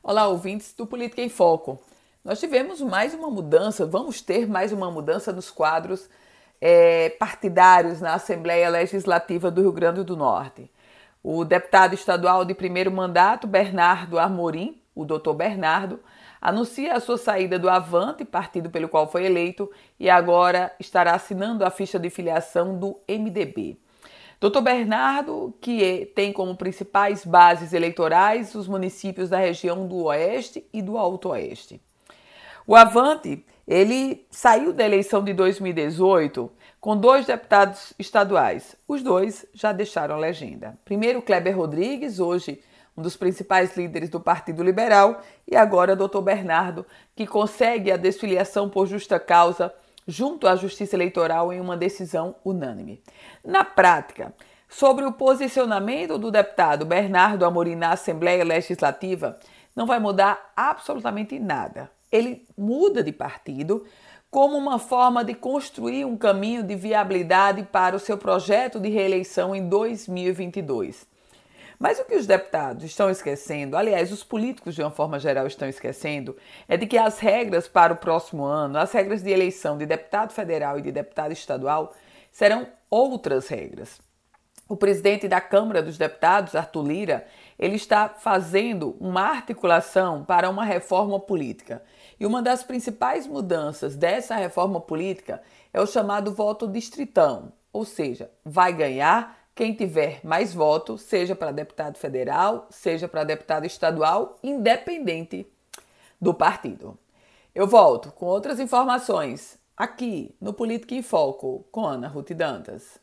Olá, ouvintes do Política em Foco. Nós tivemos mais uma mudança, vamos ter mais uma mudança nos quadros é, partidários na Assembleia Legislativa do Rio Grande do Norte. O deputado estadual de primeiro mandato, Bernardo Amorim, o doutor Bernardo, anuncia a sua saída do Avante, partido pelo qual foi eleito, e agora estará assinando a ficha de filiação do MDB. Doutor Bernardo, que é, tem como principais bases eleitorais os municípios da região do Oeste e do Alto Oeste. O Avante, ele saiu da eleição de 2018 com dois deputados estaduais. Os dois já deixaram a legenda. Primeiro, Kleber Rodrigues, hoje um dos principais líderes do Partido Liberal, e agora doutor Bernardo, que consegue a desfiliação por justa causa junto à Justiça Eleitoral em uma decisão unânime. Na prática, sobre o posicionamento do deputado Bernardo Amorim na Assembleia Legislativa, não vai mudar absolutamente nada. Ele muda de partido como uma forma de construir um caminho de viabilidade para o seu projeto de reeleição em 2022. Mas o que os deputados estão esquecendo, aliás, os políticos de uma forma geral estão esquecendo, é de que as regras para o próximo ano, as regras de eleição de deputado federal e de deputado estadual, serão outras regras. O presidente da Câmara dos Deputados, Arthur Lira, ele está fazendo uma articulação para uma reforma política. E uma das principais mudanças dessa reforma política é o chamado voto distritão, ou seja, vai ganhar quem tiver mais votos, seja para deputado federal, seja para deputado estadual, independente do partido. Eu volto com outras informações aqui no Política em Foco com Ana Ruth Dantas.